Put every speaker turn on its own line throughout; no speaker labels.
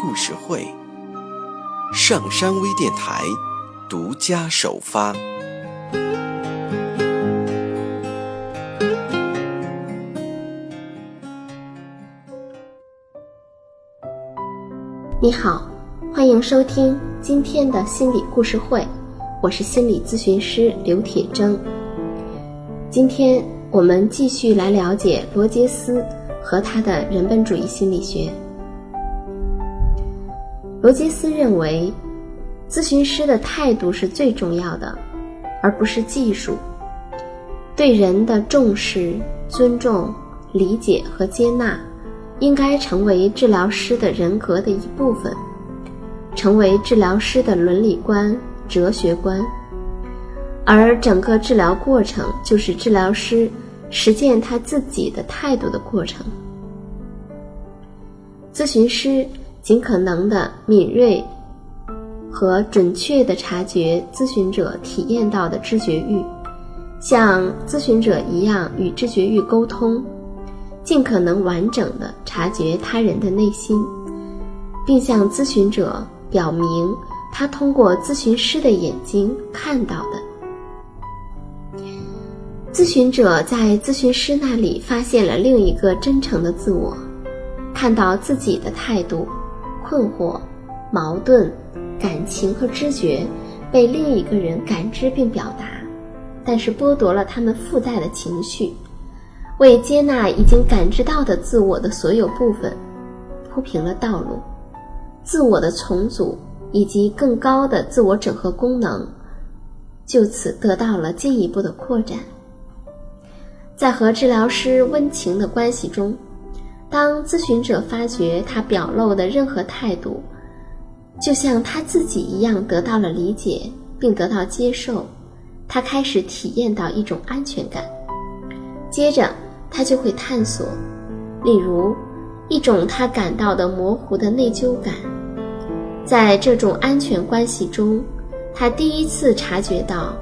故事会，上山微电台独家首发。
你好，欢迎收听今天的心理故事会，我是心理咨询师刘铁铮。今天。我们继续来了解罗杰斯和他的人本主义心理学。罗杰斯认为，咨询师的态度是最重要的，而不是技术。对人的重视、尊重、理解和接纳，应该成为治疗师的人格的一部分，成为治疗师的伦理观、哲学观。而整个治疗过程就是治疗师实践他自己的态度的过程。咨询师尽可能的敏锐和准确的察觉咨询者体验到的知觉欲，像咨询者一样与知觉欲沟通，尽可能完整的察觉他人的内心，并向咨询者表明他通过咨询师的眼睛看到的。咨询者在咨询师那里发现了另一个真诚的自我，看到自己的态度、困惑、矛盾、感情和知觉被另一个人感知并表达，但是剥夺了他们附带的情绪，为接纳已经感知到的自我的所有部分铺平了道路，自我的重组以及更高的自我整合功能就此得到了进一步的扩展。在和治疗师温情的关系中，当咨询者发觉他表露的任何态度，就像他自己一样得到了理解并得到接受，他开始体验到一种安全感。接着，他就会探索，例如一种他感到的模糊的内疚感。在这种安全关系中，他第一次察觉到。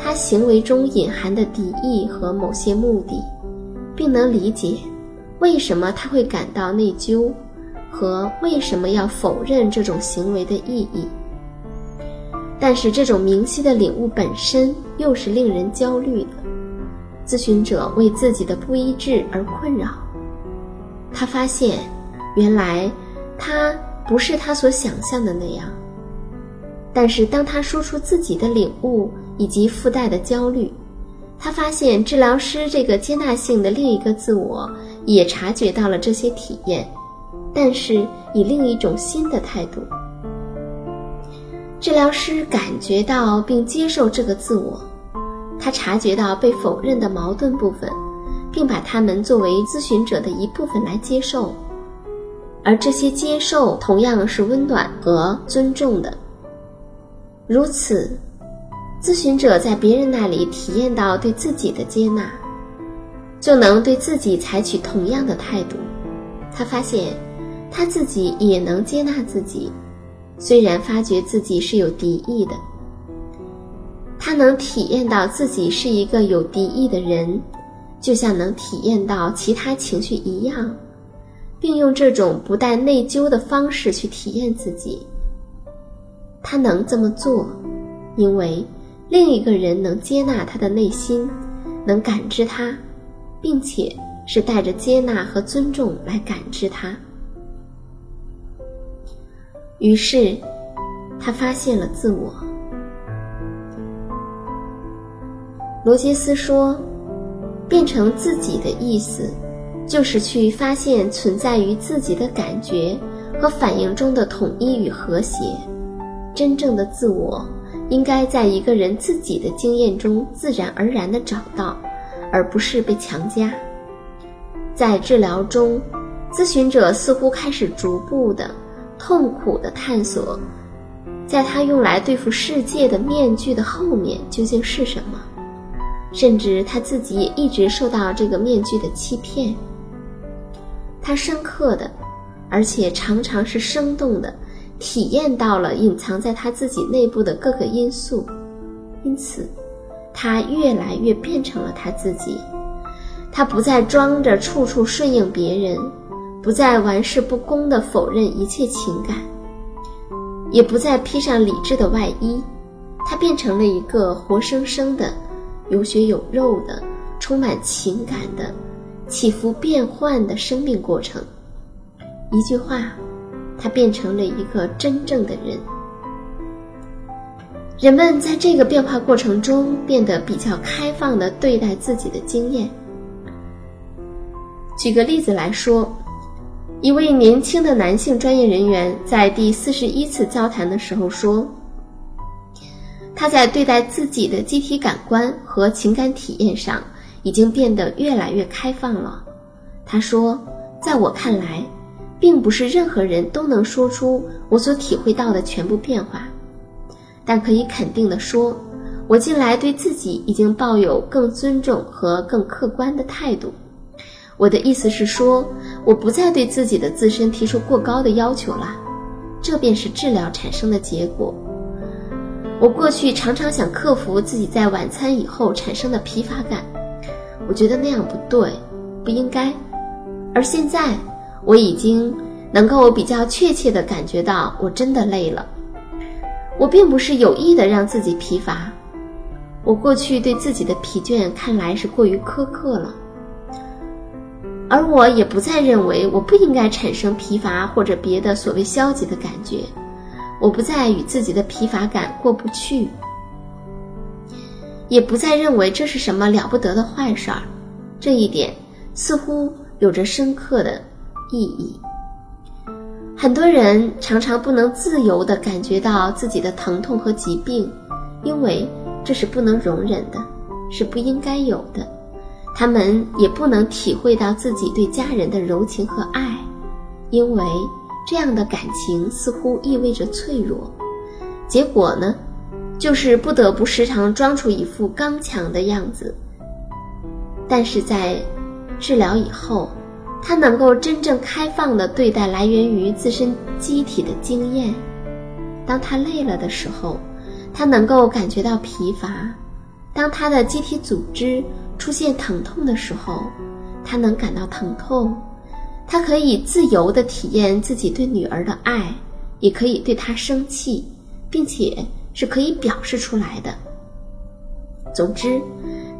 他行为中隐含的敌意和某些目的，并能理解为什么他会感到内疚，和为什么要否认这种行为的意义。但是，这种明晰的领悟本身又是令人焦虑的。咨询者为自己的不一致而困扰。他发现，原来他不是他所想象的那样。但是，当他说出自己的领悟，以及附带的焦虑，他发现治疗师这个接纳性的另一个自我也察觉到了这些体验，但是以另一种新的态度。治疗师感觉到并接受这个自我，他察觉到被否认的矛盾部分，并把它们作为咨询者的一部分来接受，而这些接受同样是温暖和尊重的。如此。咨询者在别人那里体验到对自己的接纳，就能对自己采取同样的态度。他发现，他自己也能接纳自己，虽然发觉自己是有敌意的。他能体验到自己是一个有敌意的人，就像能体验到其他情绪一样，并用这种不带内疚的方式去体验自己。他能这么做，因为。另一个人能接纳他的内心，能感知他，并且是带着接纳和尊重来感知他。于是，他发现了自我。罗杰斯说：“变成自己的意思，就是去发现存在于自己的感觉和反应中的统一与和谐，真正的自我。”应该在一个人自己的经验中自然而然地找到，而不是被强加。在治疗中，咨询者似乎开始逐步的痛苦的探索，在他用来对付世界的面具的后面究竟是什么，甚至他自己也一直受到这个面具的欺骗。他深刻的，而且常常是生动的，体验到了隐藏在他自己内部的各个因素，因此，他越来越变成了他自己。他不再装着处处顺应别人，不再玩世不恭地否认一切情感，也不再披上理智的外衣。他变成了一个活生生的、有血有肉的、充满情感的、起伏变幻的生命过程。一句话，他变成了一个真正的人。人们在这个变化过程中变得比较开放地对待自己的经验。举个例子来说，一位年轻的男性专业人员在第四十一次交谈的时候说：“他在对待自己的机体感官和情感体验上已经变得越来越开放了。”他说：“在我看来，并不是任何人都能说出我所体会到的全部变化，但可以肯定地说，我近来对自己已经抱有更尊重和更客观的态度。”我的意思是说，我不再对自己的自身提出过高的要求了，这便是治疗产生的结果。我过去常常想克服自己在晚餐以后产生的疲乏感，我觉得那样不对，不应该。而现在，我已经能够比较确切地感觉到，我真的累了。我并不是有意的让自己疲乏，我过去对自己的疲倦看来是过于苛刻了。而我也不再认为我不应该产生疲乏或者别的所谓消极的感觉，我不再与自己的疲乏感过不去，也不再认为这是什么了不得的坏事儿。这一点似乎有着深刻的意义。很多人常常不能自由地感觉到自己的疼痛和疾病，因为这是不能容忍的，是不应该有的。他们也不能体会到自己对家人的柔情和爱，因为这样的感情似乎意味着脆弱。结果呢，就是不得不时常装出一副刚强的样子。但是在治疗以后，他能够真正开放地对待来源于自身机体的经验。当他累了的时候，他能够感觉到疲乏；当他的机体组织。出现疼痛的时候，他能感到疼痛，他可以自由地体验自己对女儿的爱，也可以对她生气，并且是可以表示出来的。总之，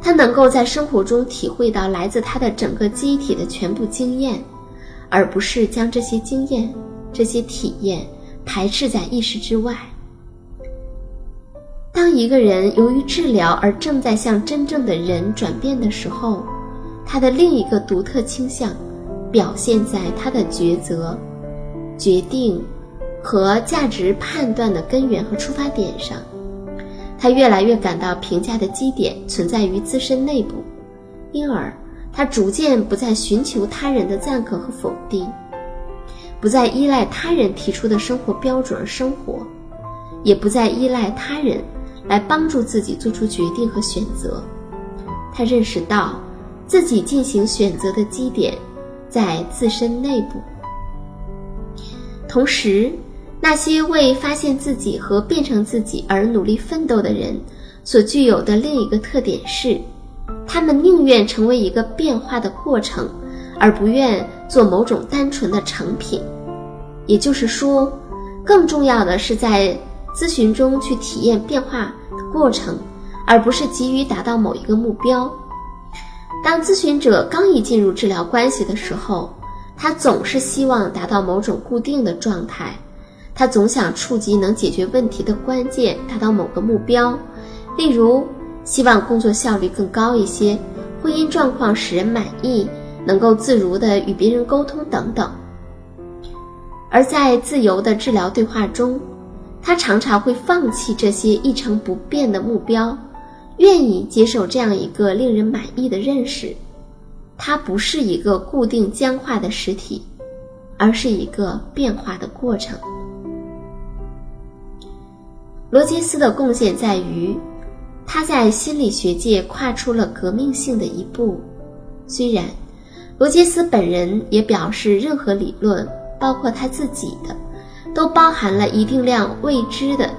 他能够在生活中体会到来自他的整个机体的全部经验，而不是将这些经验、这些体验排斥在意识之外。当一个人由于治疗而正在向真正的人转变的时候，他的另一个独特倾向表现在他的抉择、决定和价值判断的根源和出发点上。他越来越感到评价的基点存在于自身内部，因而他逐渐不再寻求他人的赞可和否定，不再依赖他人提出的生活标准而生活，也不再依赖他人。来帮助自己做出决定和选择。他认识到，自己进行选择的基点在自身内部。同时，那些为发现自己和变成自己而努力奋斗的人，所具有的另一个特点是，他们宁愿成为一个变化的过程，而不愿做某种单纯的成品。也就是说，更重要的是在咨询中去体验变化的。过程，而不是急于达到某一个目标。当咨询者刚一进入治疗关系的时候，他总是希望达到某种固定的状态，他总想触及能解决问题的关键，达到某个目标，例如希望工作效率更高一些，婚姻状况使人满意，能够自如地与别人沟通等等。而在自由的治疗对话中，他常常会放弃这些一成不变的目标，愿意接受这样一个令人满意的认识：它不是一个固定僵化的实体，而是一个变化的过程。罗杰斯的贡献在于，他在心理学界跨出了革命性的一步。虽然罗杰斯本人也表示，任何理论，包括他自己的，都包含了一定量未知的，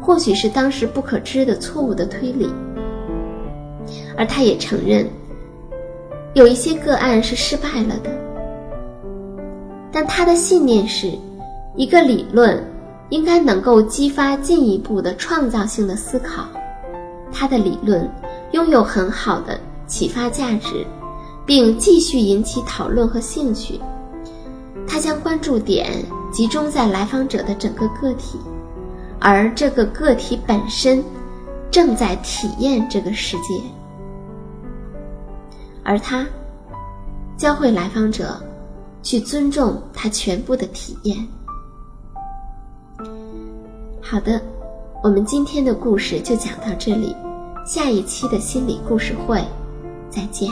或许是当时不可知的错误的推理。而他也承认，有一些个案是失败了的。但他的信念是，一个理论。应该能够激发进一步的创造性的思考，他的理论拥有很好的启发价值，并继续引起讨论和兴趣。他将关注点集中在来访者的整个个体，而这个个体本身正在体验这个世界，而他教会来访者去尊重他全部的体验。好的，我们今天的故事就讲到这里，下一期的心理故事会，再见。